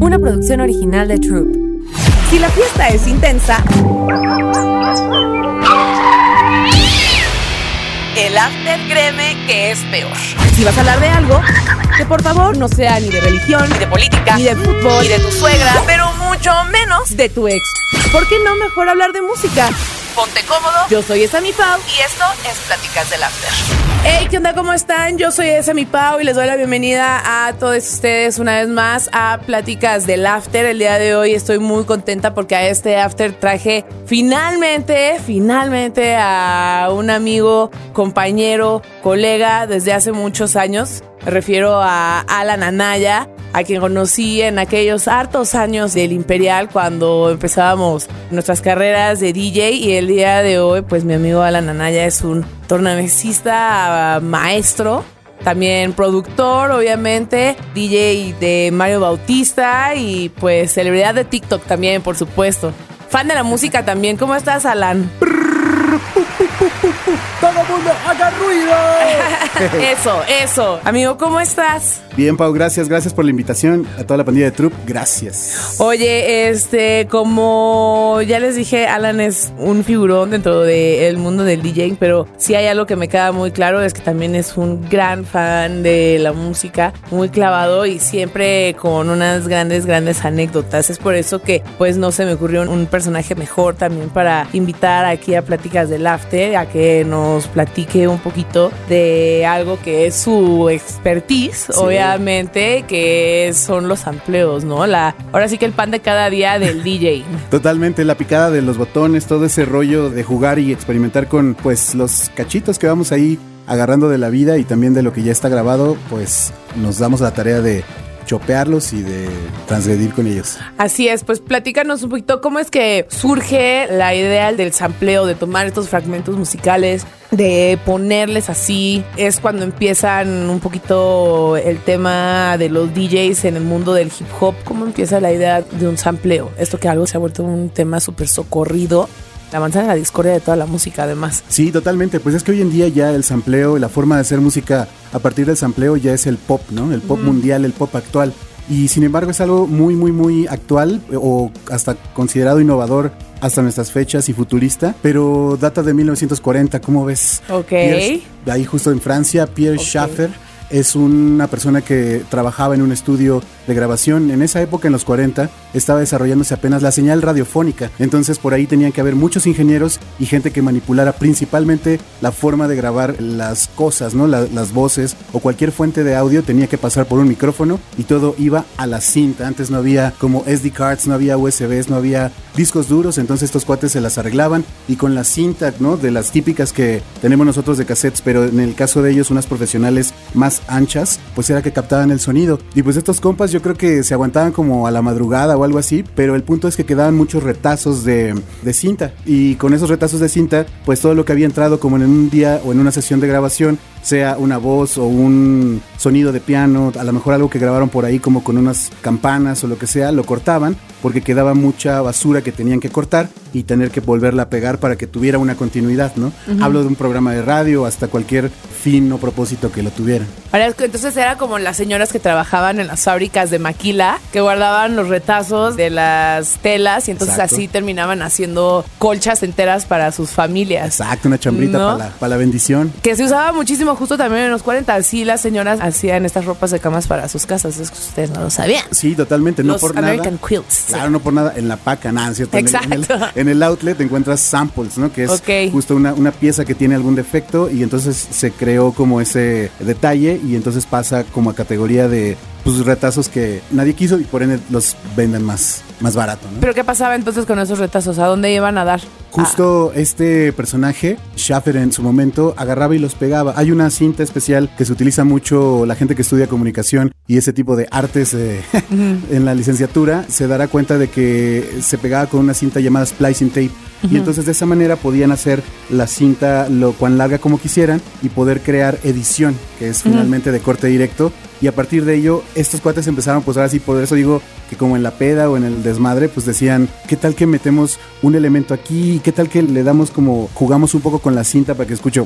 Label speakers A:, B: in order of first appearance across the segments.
A: una producción original de Troop.
B: Si la fiesta es intensa, el after créeme que es peor. Si vas a hablar de algo, que por favor no sea ni de religión, ni de política, ni de fútbol, ni de tu suegra, pero mucho menos de tu ex. ¿Por qué no mejor hablar de música? Ponte cómodo. Yo soy Esa Mi Pau y esto es Pláticas del After. Hey, ¿qué onda? ¿Cómo están? Yo soy Esa Mi Pau y les doy la bienvenida a todos ustedes una vez más a Pláticas del After. El día de hoy estoy muy contenta porque a este After traje finalmente, finalmente a un amigo, compañero, colega desde hace muchos años. Me refiero a Alan Anaya, a quien conocí en aquellos hartos años del Imperial cuando empezábamos nuestras carreras de DJ y el día de hoy pues mi amigo Alan Anaya es un tornamesista maestro también productor, obviamente, DJ de Mario Bautista y pues celebridad de TikTok también, por supuesto. Fan de la música también. ¿Cómo estás, Alan?
C: ¡Todo mundo haga ruido!
B: eso, eso. Amigo, ¿cómo estás?
C: Bien, Pau, gracias, gracias por la invitación. A toda la pandilla de Troop, gracias.
B: Oye, este, como ya les dije, Alan es un figurón dentro del mundo del DJing, pero sí hay algo que me queda muy claro, es que también es un gran fan de la música, muy clavado y siempre con unas grandes, grandes anécdotas. Es por eso que, pues, no se me ocurrió un personaje mejor también para invitar aquí a Pláticas del After, a que nos platique un poquito de algo que es su expertise, obviamente, que son los amplios, ¿no? La, ahora sí que el pan de cada día del DJ.
C: Totalmente, la picada de los botones, todo ese rollo de jugar y experimentar con pues los cachitos que vamos ahí agarrando de la vida y también de lo que ya está grabado, pues nos damos la tarea de chopearlos y de transgredir con ellos.
B: Así es, pues platícanos un poquito cómo es que surge la idea del sampleo, de tomar estos fragmentos musicales, de ponerles así. Es cuando empiezan un poquito el tema de los DJs en el mundo del hip hop. ¿Cómo empieza la idea de un sampleo? Esto que algo se ha vuelto un tema súper socorrido la manzana de la discordia de toda la música además.
C: Sí, totalmente. Pues es que hoy en día ya el sampleo, la forma de hacer música a partir del sampleo ya es el pop, ¿no? El pop mundial, el pop actual. Y sin embargo es algo muy, muy, muy actual o hasta considerado innovador hasta nuestras fechas y futurista, pero data de 1940, ¿cómo ves?
B: Ok.
C: Pierre, ahí justo en Francia, Pierre
B: Ok.
C: Schaffer es una persona que trabajaba en un estudio de grabación. En esa época, en los 40, estaba desarrollándose apenas la señal radiofónica. Entonces por ahí tenían que haber muchos ingenieros y gente que manipulara principalmente la forma de grabar las cosas, ¿no? La- las voces o cualquier fuente de audio tenía que pasar por un micrófono y todo iba a la cinta. Antes no había como SD cards, no había USBs, no había discos duros, entonces estos cuates se las arreglaban y con la cinta, ¿no? De las típicas que tenemos nosotros de cassettes, pero en el caso de ellos unas profesionales más anchas, pues era que captaban el sonido. Y pues estos compas yo creo que se aguantaban como a la madrugada o algo así, pero el punto es que quedaban muchos retazos de, de cinta y con esos retazos de cinta, pues todo lo que había entrado como en un día o en una sesión de grabación, sea una voz o un sonido de piano, a lo mejor algo que grabaron por ahí como con unas campanas o lo que sea, lo cortaban porque quedaba mucha basura que tenían que cortar y tener que volverla a pegar para que tuviera una continuidad, ¿no? Hablo de un programa de radio hasta cualquier fin o propósito que lo tuviera.
B: Entonces era como las señoras que trabajaban en las fábricas de maquila, que guardaban los retazos de las telas y entonces
C: Exacto.
B: así terminaban haciendo colchas enteras para sus familias.
C: Exacto, una chambrita
B: ¿No?
C: para la, para la bendición.
B: Que se usaba muchísimo justo también en los 40. Así las señoras hacían estas ropas de camas para sus casas. Es que ustedes no lo sabían.
C: Sí, totalmente, no
B: los
C: por
B: American
C: nada.
B: Quilts.
C: Claro, no por nada, en la paca, nada, ¿cierto? En el- En el,
B: Exacto.
C: en el outlet encuentras samples, ¿no? Que es justo una, una pieza que tiene algún defecto y entonces se creó como ese detalle y entonces pasa como a categoría de pues, retazos que nadie quiso y por ende los venden más, más barato, ¿no?
B: Pero ¿qué pasaba entonces con esos retazos? ¿A dónde iban a dar?
C: Justo este personaje, Schaffer en su momento, agarraba y los pegaba. Hay una cinta especial que se utiliza mucho la gente que estudia comunicación y ese tipo de artes eh, en la licenciatura, se dará cuenta de que se pegaba con una cinta llamada splicing tape. Y entonces de esa manera podían hacer la cinta lo cuan larga como quisieran y poder crear edición, que es finalmente de corte directo. Y a partir de ello, estos cuates empezaron, pues ahora sí, por eso digo que como en la peda o en el desmadre, pues decían, ¿qué tal que metemos un elemento aquí? ¿Qué tal que le damos como, jugamos un poco con la cinta para que escuche?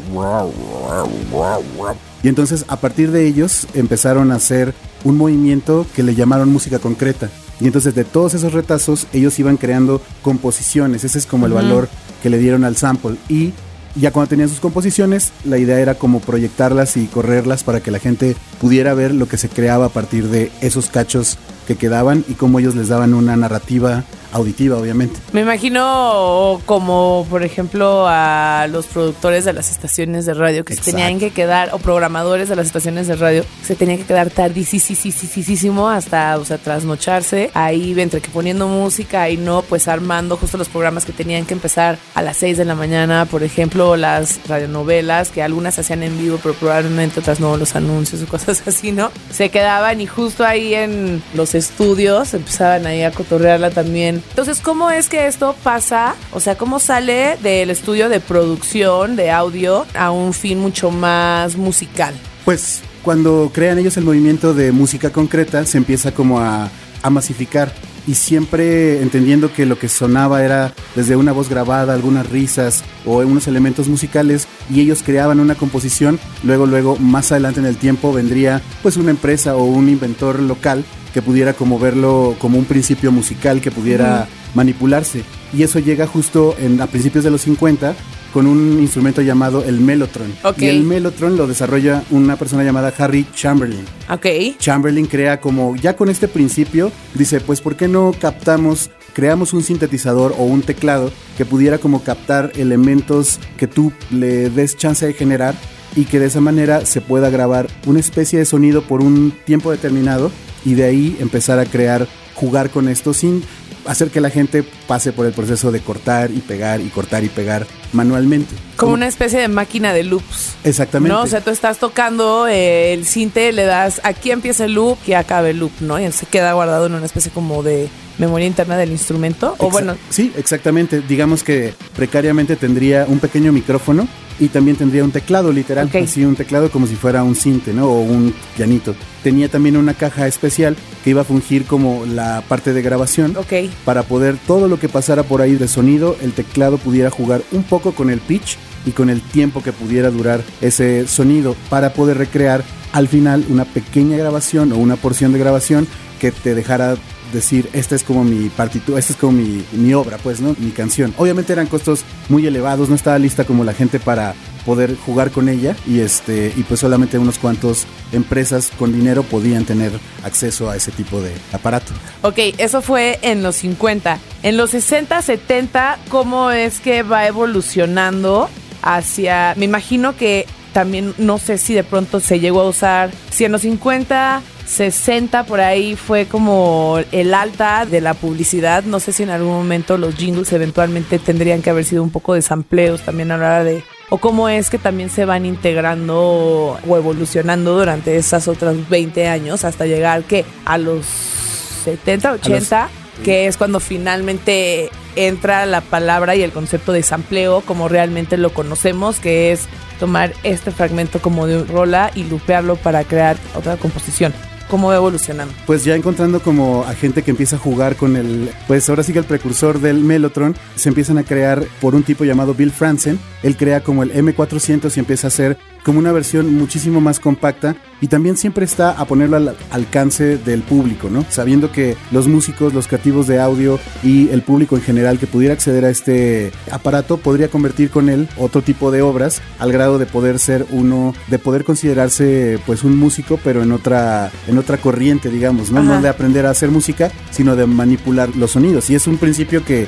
C: Y entonces a partir de ellos empezaron a hacer un movimiento que le llamaron música concreta. Y entonces de todos esos retazos ellos iban creando composiciones, ese es como el valor que le dieron al sample. Y ya cuando tenían sus composiciones, la idea era como proyectarlas y correrlas para que la gente pudiera ver lo que se creaba a partir de esos cachos que quedaban y cómo ellos les daban una narrativa auditiva, obviamente.
B: Me imagino como, por ejemplo, a los productores de las estaciones de radio que se tenían que quedar, o programadores de las estaciones de radio, se tenían que quedar tardísimo hasta, o sea, trasnocharse, ahí entre que poniendo música y no, pues armando justo los programas que tenían que empezar a las 6 de la mañana, por ejemplo, las radionovelas, que algunas se hacían en vivo, pero probablemente otras no, los anuncios o cosas así, ¿no? Se quedaban y justo ahí en los estudios empezaban ahí a cotorrearla también entonces, ¿cómo es que esto pasa? O sea, ¿cómo sale del estudio de producción de audio a un fin mucho más musical?
C: Pues cuando crean ellos el movimiento de música concreta, se empieza como a, a masificar y siempre entendiendo que lo que sonaba era desde una voz grabada, algunas risas o unos elementos musicales y ellos creaban una composición, luego luego más adelante en el tiempo vendría pues una empresa o un inventor local que pudiera como verlo como un principio musical que pudiera manipularse. Y eso llega justo en, a principios de los 50 con un instrumento llamado el Mellotron. Y el Mellotron lo desarrolla una persona llamada Harry Chamberlain.
B: Okay.
C: Chamberlain crea como, ya con este principio, dice, pues ¿por qué no captamos, creamos un sintetizador o un teclado que pudiera como captar elementos que tú le des chance de generar y que de esa manera se pueda grabar una especie de sonido por un tiempo determinado y de ahí empezar a crear, jugar con esto sin hacer que la gente pase por el proceso de cortar y pegar y cortar y pegar manualmente.
B: Como, una especie de máquina de loops.
C: Exactamente.
B: ¿no? O sea, tú estás tocando eh, el cinte, le das aquí empieza el loop y acabe el loop, ¿no? Y se queda guardado en una especie como de memoria interna del instrumento. O bueno.
C: Sí, exactamente. Digamos que precariamente tendría un pequeño micrófono y también tendría un teclado literal, así un teclado como si fuera un cinte, ¿no? O un pianito. Tenía también una caja especial que iba a fungir como la parte de grabación
B: Ok.
C: para poder todo lo que pasara por ahí de sonido, el teclado pudiera jugar un poco con el pitch y con el tiempo que pudiera durar ese sonido para poder recrear al final una pequeña grabación o una porción de grabación que te dejara decir, esta es como mi partitura, esta es como mi, mi, obra, pues, ¿no? Mi canción. Obviamente eran costos muy elevados, no estaba lista como la gente para poder jugar con ella y este y pues solamente unos cuantos empresas con dinero podían tener acceso a ese tipo de aparato.
B: Ok, eso fue en los 50. En los 60, 70, ¿cómo es que va evolucionando hacia, me imagino que también no sé si de pronto se llegó a usar, si en los 50 60 por ahí fue como el alta de la publicidad. No sé si en algún momento los jingles eventualmente tendrían que haber sido un poco de sampleos también a la hora de... O cómo es que también se van integrando o evolucionando durante esas otras 20 años hasta llegar que a los 70, 80, que es cuando finalmente entra la palabra y el concepto de sampleo como realmente lo conocemos, que es tomar este fragmento como de un rola y lupearlo para crear otra composición cómo va evolucionando.
C: Pues ya encontrando como a gente que empieza a jugar con el, pues ahora sí que el precursor del Mellotron, se empiezan a crear por un tipo llamado Bill Franzen, él crea como el M400 y empieza a hacer como una versión muchísimo más compacta y también siempre está a ponerlo al alcance del público, ¿no? Sabiendo que los músicos, los creativos de audio y el público en general que pudiera acceder a este aparato podría convertir con él otro tipo de obras al grado de poder ser uno, de poder considerarse pues un músico pero en otra, en otra corriente, digamos, ¿no? No de aprender a hacer música, sino de manipular los sonidos. Y es un principio que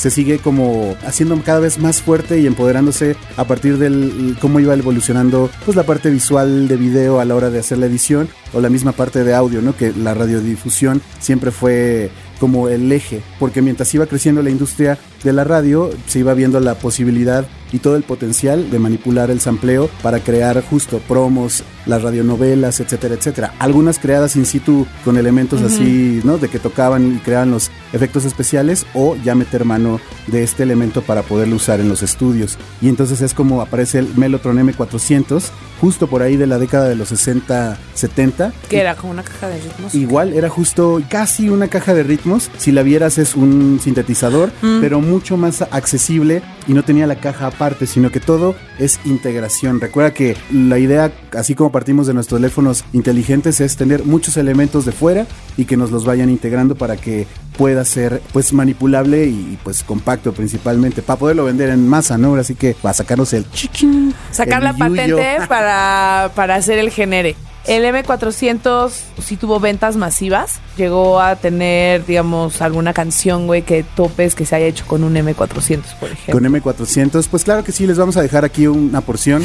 C: se sigue como haciendo cada vez más fuerte y empoderándose a partir del cómo iba evolucionando pues la parte visual de video a la hora de hacer la edición o la misma parte de audio, ¿no? Que la radiodifusión siempre fue como el eje, porque mientras iba creciendo la industria de la radio, se iba viendo la posibilidad y todo el potencial de manipular el sampleo para crear justo promos, las radionovelas, etcétera, etcétera. Algunas creadas in situ con elementos así, ¿no? De que tocaban y creaban los efectos especiales o ya meter mano de este elemento para poderlo usar en los estudios. Y entonces es como aparece el Mellotron M400 justo por ahí de la década de los 60, 70.
B: Que era como una caja de ritmos.
C: Igual era justo casi una caja de ritmos. Si la vieras es un sintetizador, pero mucho más accesible y no tenía la caja aparte, sino que todo es integración. Recuerda que la idea, así como partimos de nuestros teléfonos inteligentes, es tener muchos elementos de fuera y que nos los vayan integrando para que pueda ser pues manipulable y pues compacto principalmente para poderlo vender en masa, ¿no? Así que va a sacarnos el chiquín.
B: Sacar la patente para, para hacer el genere. El M400 sí tuvo ventas masivas. Llegó a tener, digamos, alguna canción, güey, que topes que se haya hecho con un M400, por ejemplo.
C: Con M400, pues claro que sí, les vamos a dejar aquí una porción.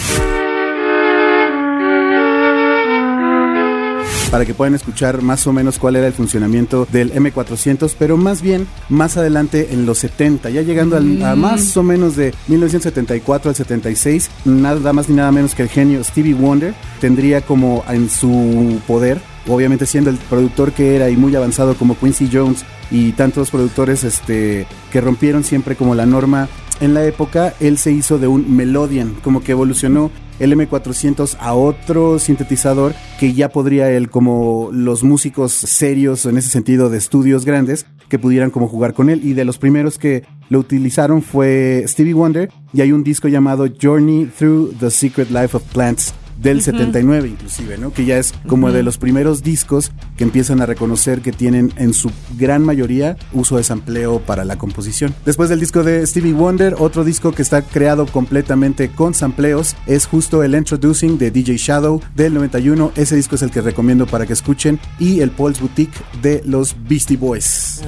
C: Para que puedan escuchar más o menos cuál era el funcionamiento del M400, pero más bien más adelante en los 70, ya llegando al, a mm. más o menos de 1974 al 76, nada más ni nada menos que el genio Stevie Wonder tendría como en su poder obviamente siendo el productor que era y muy avanzado como Quincy Jones y tantos productores este, que rompieron siempre como la norma en la época, él se hizo de un Melodian, como que evolucionó el M400 a otro sintetizador que ya podría él, como los músicos serios en ese sentido de estudios grandes, que pudieran como jugar con él. Y de los primeros que lo utilizaron fue Stevie Wonder y hay un disco llamado Journey Through the Secret Life of Plants del 79 inclusive, ¿no? Que ya es como de los primeros discos que empiezan a reconocer que tienen en su gran mayoría uso de sampleo para la composición. Después del disco de Stevie Wonder, otro disco que está creado completamente con sampleos es justo el Introducing de DJ Shadow del 91. Ese disco es el que recomiendo para que escuchen y el Paul's Boutique de los Beastie Boys.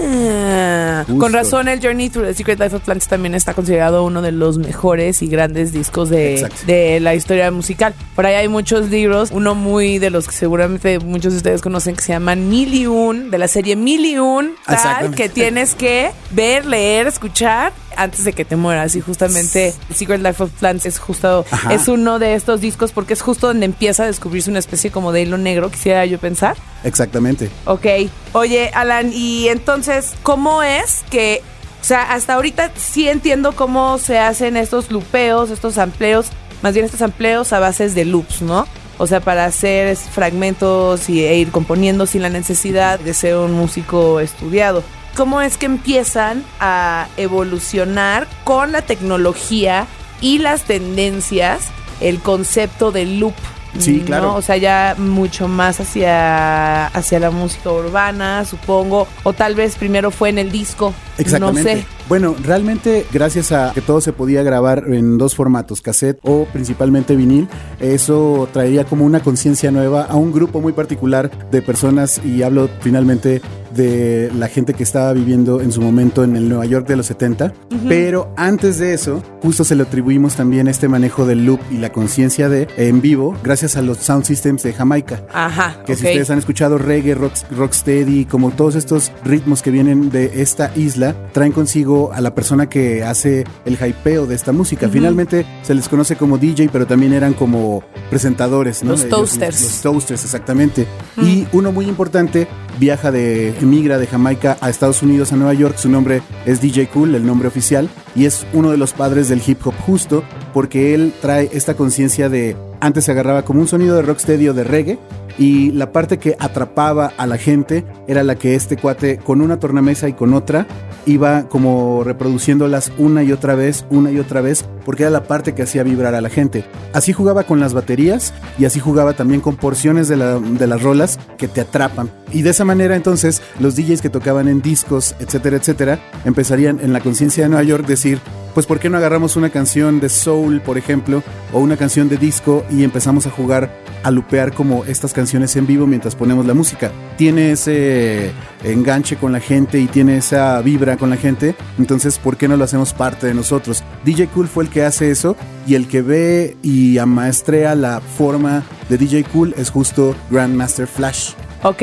B: Ah, con razón el Journey Through the Secret Life of Plants también está considerado uno de los mejores y grandes discos de, de la historia musical por ahí hay muchos libros, uno muy de los que seguramente muchos de ustedes conocen que se llama Mil y Un, de la serie Mil y Un, tal, que tienes que ver, leer, escuchar antes de que te mueras. Y justamente Secret Life of Plants es justo, es uno de estos discos porque es justo donde empieza a descubrirse una especie como de hilo negro, quisiera yo pensar.
C: Exactamente.
B: Ok. Oye, Alan, y entonces, ¿cómo es que o sea, hasta ahorita sí entiendo cómo se hacen estos lupeos, estos amplios más bien estos empleos a bases de loops, ¿no? O sea, para hacer fragmentos y, e ir componiendo sin la necesidad de ser un músico estudiado. ¿Cómo es que empiezan a evolucionar con la tecnología y las tendencias el concepto del loop?
C: Sí, claro.
B: O sea, ya mucho más hacia, hacia la música urbana, supongo. O tal vez primero fue en el disco.
C: Exactamente.
B: No sé.
C: Bueno, realmente gracias a que todo se podía grabar en dos formatos, cassette o principalmente vinil, eso traería como una conciencia nueva a un grupo muy particular de personas y hablo finalmente de la gente que estaba viviendo en su momento en el Nueva York de los 70, pero antes de eso, justo se le atribuimos también este manejo del loop y la conciencia de en vivo gracias a los sound systems de Jamaica.
B: Ajá.
C: Que si ustedes han escuchado reggae, rock, rocksteady, como todos estos ritmos que vienen de esta isla, traen consigo a la persona que hace el hypeo de esta música. Finalmente se les conoce como DJ, pero también eran como presentadores, ¿no?
B: Los toasters.
C: Los, toasters, exactamente. Y uno muy importante viaja de, emigra de Jamaica a Estados Unidos, a Nueva York. Su nombre es DJ Cool, el nombre oficial, y es uno de los padres del hip hop justo porque él trae esta conciencia de antes se agarraba como un sonido de rocksteady o de reggae y la parte que atrapaba a la gente era la que este cuate con una tornamesa y con otra iba como reproduciéndolas una y otra vez, una y otra vez, porque era la parte que hacía vibrar a la gente. Así jugaba con las baterías y así jugaba también con porciones de, de las rolas que te atrapan. Y de esa manera entonces los DJs que tocaban en discos, etcétera, etcétera, empezarían en la conciencia de Nueva York decir, pues ¿por qué no agarramos una canción de soul, por ejemplo, o una canción de disco y empezamos a jugar, a lupear como estas canciones en vivo mientras ponemos la música? Tiene ese enganche con la gente y tiene esa vibra con la gente, entonces ¿por qué no lo hacemos parte de nosotros? DJ Cool fue el que hace eso y el que ve y amaestrea la forma de DJ Cool es justo Grandmaster Flash.
B: Ok.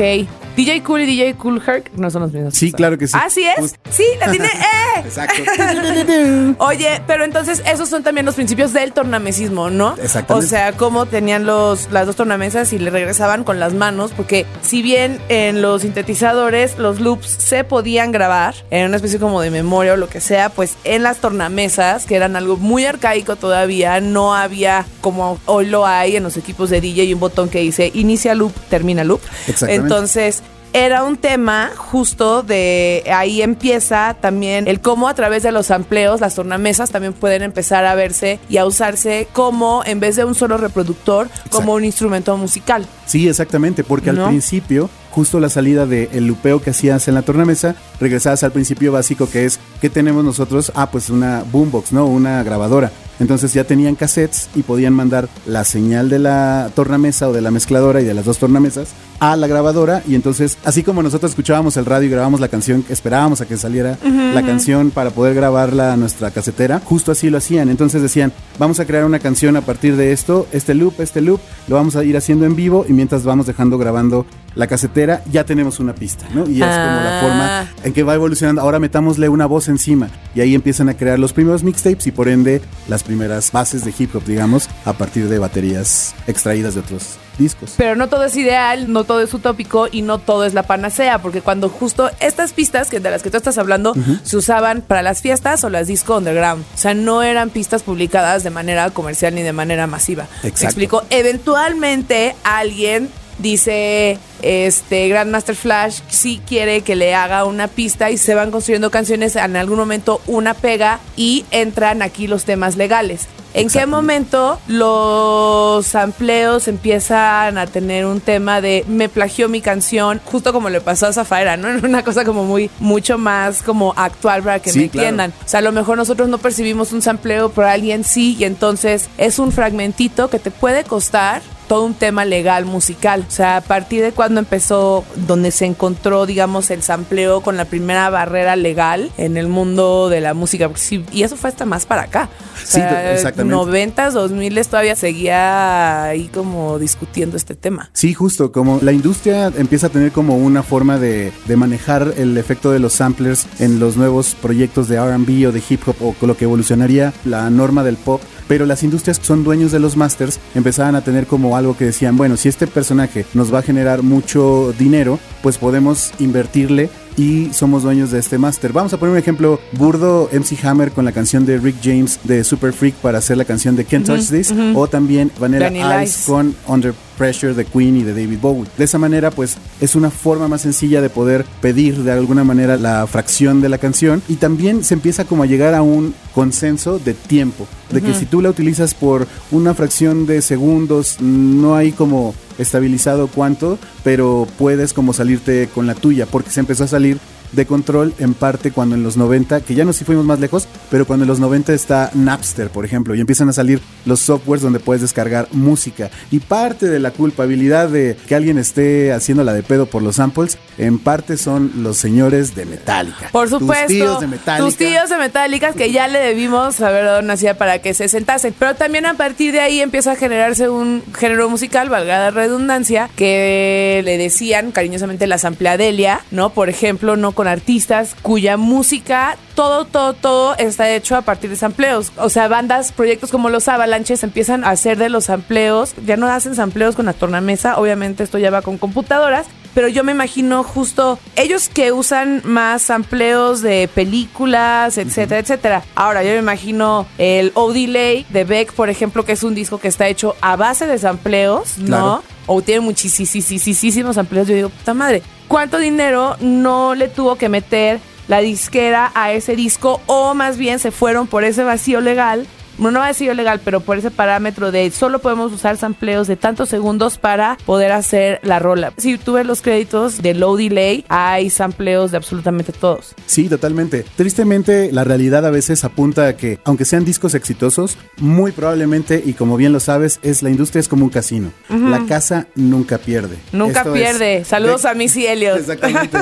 B: DJ Cool y DJ Cool Herc no son los mismos.
C: Sí, claro que sí.
B: Así es. Sí, la tiene. ¡Eh!
C: Exacto.
B: Oye, pero entonces esos son también los principios del tornamesismo, ¿no?
C: Exactamente.
B: O sea, cómo tenían los, las dos tornamesas y le regresaban con las manos, porque si bien en los sintetizadores los loops se podían grabar en una especie como de memoria o lo que sea, pues en las tornamesas, que eran algo muy arcaico todavía, no había como hoy lo hay en los equipos de DJ un botón que dice inicia loop, termina loop.
C: Exactamente.
B: Entonces, era un tema justo de ahí empieza también el cómo a través de los amplios las tornamesas también pueden empezar a verse y a usarse como en vez de un solo reproductor, como un instrumento musical.
C: Sí, exactamente, porque al principio justo la salida del lupeo que hacías en la tornamesa, regresabas al principio básico que es, ¿qué tenemos nosotros? Ah, pues una boombox, ¿no? Una grabadora. Entonces ya tenían cassettes y podían mandar la señal de la tornamesa o de la mezcladora y de las dos tornamesas a la grabadora y entonces así como nosotros escuchábamos el radio y grabábamos la canción, esperábamos a que saliera la canción para poder grabarla a nuestra casetera, justo así lo hacían. Entonces decían, vamos a crear una canción a partir de esto, este loop, este loop, lo vamos a ir haciendo en vivo y mientras vamos dejando grabando la casetera, ya tenemos una pista, ¿no? Y es como la forma ah. en que va evolucionando. Ahora metámosle una voz encima y ahí empiezan a crear los primeros mixtapes y por ende las primeras bases de hip hop, digamos, a partir de baterías extraídas de otros discos.
B: Pero no todo es ideal, no todo es utópico y no todo es la panacea, porque cuando justo estas pistas que de las que tú estás hablando se usaban para las fiestas o las disco underground, o sea, no eran pistas publicadas de manera comercial ni de manera masiva. Exacto. explico, eventualmente alguien dice este Grandmaster Flash si quiere que le haga una pista y se van construyendo canciones en algún momento una pega y entran aquí los temas legales. ¿En qué momento los amplios empiezan a tener un tema de me plagió mi canción, justo como le pasó a Zafaera, ¿no? Una cosa como muy, mucho más como actual para que me entiendan. O sea, a lo mejor nosotros no percibimos un sampleo, pero alguien sí, y entonces es un fragmentito que te puede costar todo un tema legal musical. O sea, a partir de cuando empezó, donde se encontró, digamos, el sampleo con la primera barrera legal en el mundo de la música. Y eso fue hasta más para acá. O sea, sí, exactamente. 90s, 2000 todavía seguía ahí como discutiendo este tema.
C: Sí, justo, como la industria empieza a tener como una forma de, de manejar el efecto de los samplers en los nuevos proyectos de RB o de hip hop o con lo que evolucionaría la norma del pop pero las industrias que son dueños de los masters empezaban a tener como algo que decían, bueno, si este personaje nos va a generar mucho dinero, pues podemos invertirle y somos dueños de este máster. Vamos a poner un ejemplo burdo, MC Hammer con la canción de Rick James de Super Freak para hacer la canción de Can't Touch This, o también Vanilla Ice, con Under Pressure de Queen y de David Bowie. De esa manera, pues es una forma más sencilla de poder pedir de alguna manera la fracción de la canción y también se empieza como a llegar a un consenso de tiempo, de que si tú la utilizas por una fracción de segundos, no hay como estabilizado cuánto, pero puedes como salirte con la tuya, porque se empezó a salir de control en parte cuando en los 90, que ya no si fuimos más lejos, pero cuando en los 90 está Napster, por ejemplo, y empiezan a salir los softwares donde puedes descargar música. Y parte de la culpabilidad de que alguien esté haciendo la de pedo por los samples, en parte son los señores de Metallica.
B: Por supuesto. Tus tíos de Metallica. Tus tíos de Metallica que ya le debimos haber dado una silla para que se sentasen. Pero también a partir de ahí empieza a generarse un género musical, valga la redundancia, que le decían cariñosamente la sampleadelia, ¿no? Por ejemplo, no con artistas cuya música, todo, todo, todo está hecho a partir de sampleos. O sea, bandas, proyectos como los Avalanches empiezan a hacer de los sampleos, ya no hacen sampleos con la tornamesa, obviamente esto ya va con computadoras, pero yo me imagino justo ellos que usan más sampleos de películas, etcétera, etcétera. Ahora, yo me imagino el O-Delay de Beck, por ejemplo, que es un disco que está hecho a base de sampleos, ¿no? O tiene muchísimos sampleos. Yo digo, puta madre, cuánto dinero no le tuvo que meter la disquera a ese disco o más bien se fueron por ese vacío legal no va a decir legal, pero por ese parámetro de solo podemos usar sampleos de tantos segundos para poder hacer la rola. Si tú ves los créditos de Low Delay, hay sampleos de absolutamente todos.
C: Sí, totalmente. Tristemente, la realidad a veces apunta a que, aunque sean discos exitosos, muy probablemente, y como bien lo sabes, es la industria es como un casino. La casa nunca pierde.
B: Nunca pierde. Saludos a Missy Elliott.
C: Exactamente.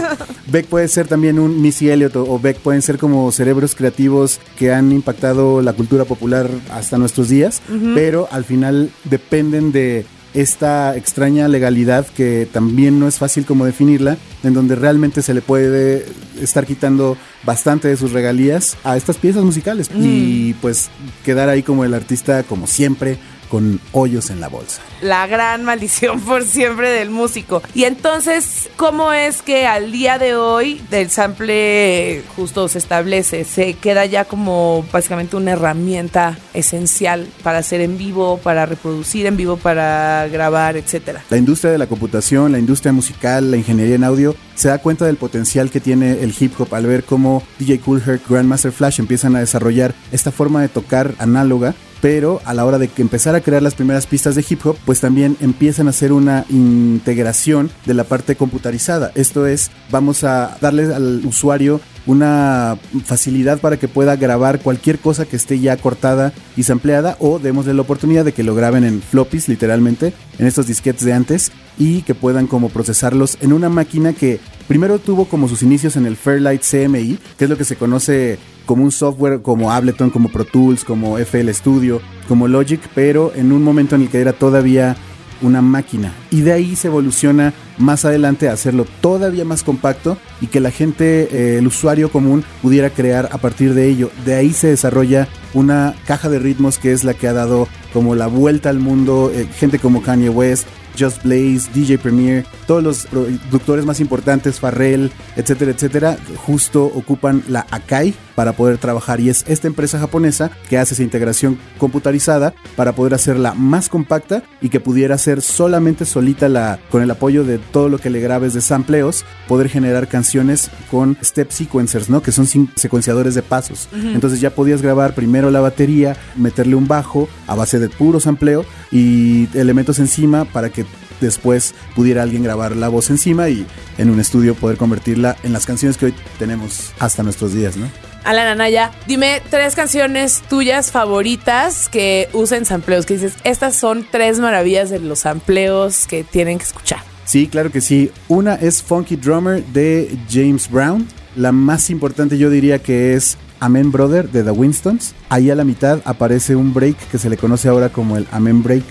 C: Beck puede ser también un Missy Elliott o Beck pueden ser como cerebros creativos que han impactado la cultura popular hasta nuestros días, pero al final dependen de esta extraña legalidad que también no es fácil como definirla, en donde realmente se le puede estar quitando bastante de sus regalías a estas piezas musicales y pues quedar ahí como el artista como siempre con hoyos en la bolsa.
B: La gran maldición por siempre del músico. Y entonces, ¿cómo es que al día de hoy del sample justo se establece? Se queda ya como básicamente una herramienta esencial para hacer en vivo, para reproducir en vivo, para grabar, etcétera.
C: La industria de la computación, la industria musical, la ingeniería en audio se da cuenta del potencial que tiene el hip hop al ver cómo DJ Cool Herc, Grandmaster Flash empiezan a desarrollar esta forma de tocar análoga pero a la hora de que empezar a crear las primeras pistas de hip hop, pues también empiezan a hacer una integración de la parte computarizada. Esto es, vamos a darle al usuario una facilidad para que pueda grabar cualquier cosa que esté ya cortada y sampleada o démosle la oportunidad de que lo graben en floppies literalmente, en estos disquetes de antes y que puedan como procesarlos en una máquina que primero tuvo como sus inicios en el Fairlight CMI, que es lo que se conoce como un software como Ableton, como Pro Tools, como FL Studio, como Logic, pero en un momento en el que era todavía una máquina. Y de ahí se evoluciona más adelante a hacerlo todavía más compacto y que la gente, eh, el usuario común, pudiera crear a partir de ello. De ahí se desarrolla una caja de ritmos que es la que ha dado como la vuelta al mundo, eh, gente como Kanye West, Just Blaze, DJ Premier, todos los productores más importantes, Farrell, etcétera, etcétera, justo ocupan la Akai para poder trabajar y es esta empresa japonesa que hace esa integración computarizada para poder hacerla más compacta y que pudiera ser solamente solita la con el apoyo de todo lo que le grabes de sampleos, poder generar canciones con step sequencers, ¿no? Que son secuenciadores de pasos. Entonces ya podías grabar primero la batería, meterle un bajo a base de puro sampleo y elementos encima para que después pudiera alguien grabar la voz encima y en un estudio poder convertirla en las canciones que hoy tenemos hasta nuestros días, ¿no?
B: Alan Anaya, dime tres canciones tuyas favoritas que usen sampleos, que dices, estas son tres maravillas de los sampleos que tienen que escuchar.
C: Sí, claro que sí. Una es Funky Drummer de James Brown. La más importante yo diría que es Amen Brother de The Winstons. Ahí a la mitad aparece un break que se le conoce ahora como el Amen Break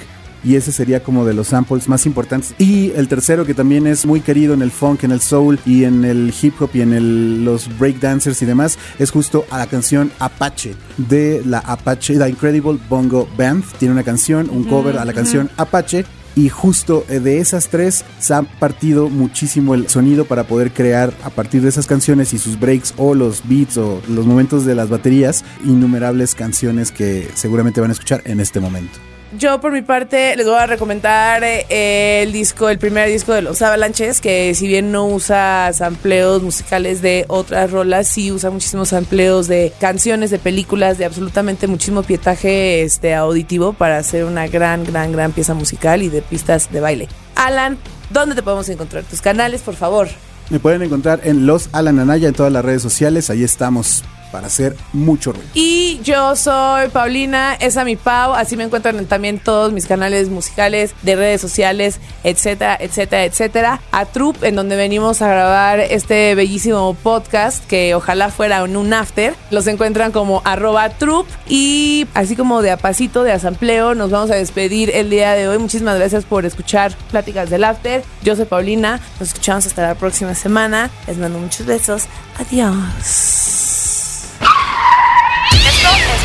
C: y ese sería como de los samples más importantes. Y el tercero que también es muy querido en el funk, en el soul y en el hip hop y en el, los breakdancers y demás es justo a la canción Apache de la Apache, The Incredible Bongo Band. Tiene una canción, un cover a la canción Apache y justo eh, de esas tres se ha partido muchísimo el sonido para poder crear a partir de esas canciones y sus breaks o los beats o los momentos de las baterías innumerables canciones que seguramente van a escuchar en este momento.
B: Yo por mi parte les voy a recomendar eh, el disco, el primer disco de los Avalanches, que si bien no usa sampleos musicales de otras rolas, sí usa muchísimos sampleos de canciones, de películas, de absolutamente muchísimo pietaje este, auditivo para hacer una gran, gran, gran pieza musical y de pistas de baile. Alan, ¿dónde te podemos encontrar? Tus canales, por favor.
C: Me pueden encontrar en Los Alan Anaya en todas las redes sociales, ahí estamos para hacer mucho ruido.
B: Y yo soy Paulina, esa mi Pau, así me encuentran también todos mis canales musicales, de redes sociales, etcétera, etcétera, etcétera. A Troop, en donde venimos a grabar este bellísimo podcast que ojalá fuera en un after. Los encuentran como arroba Troop y así como de apacito, de asambleo, nos vamos a despedir el día de hoy. Muchísimas gracias por escuchar Pláticas del After. Yo soy Paulina, nos escuchamos hasta la próxima semana. Les mando muchos besos. Adiós.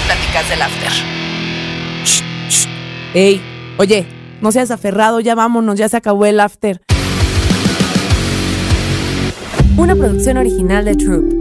B: Pláticas del After. Ey, oye, no seas aferrado, ya vámonos, ya se acabó el After.
A: Una producción original de Troop.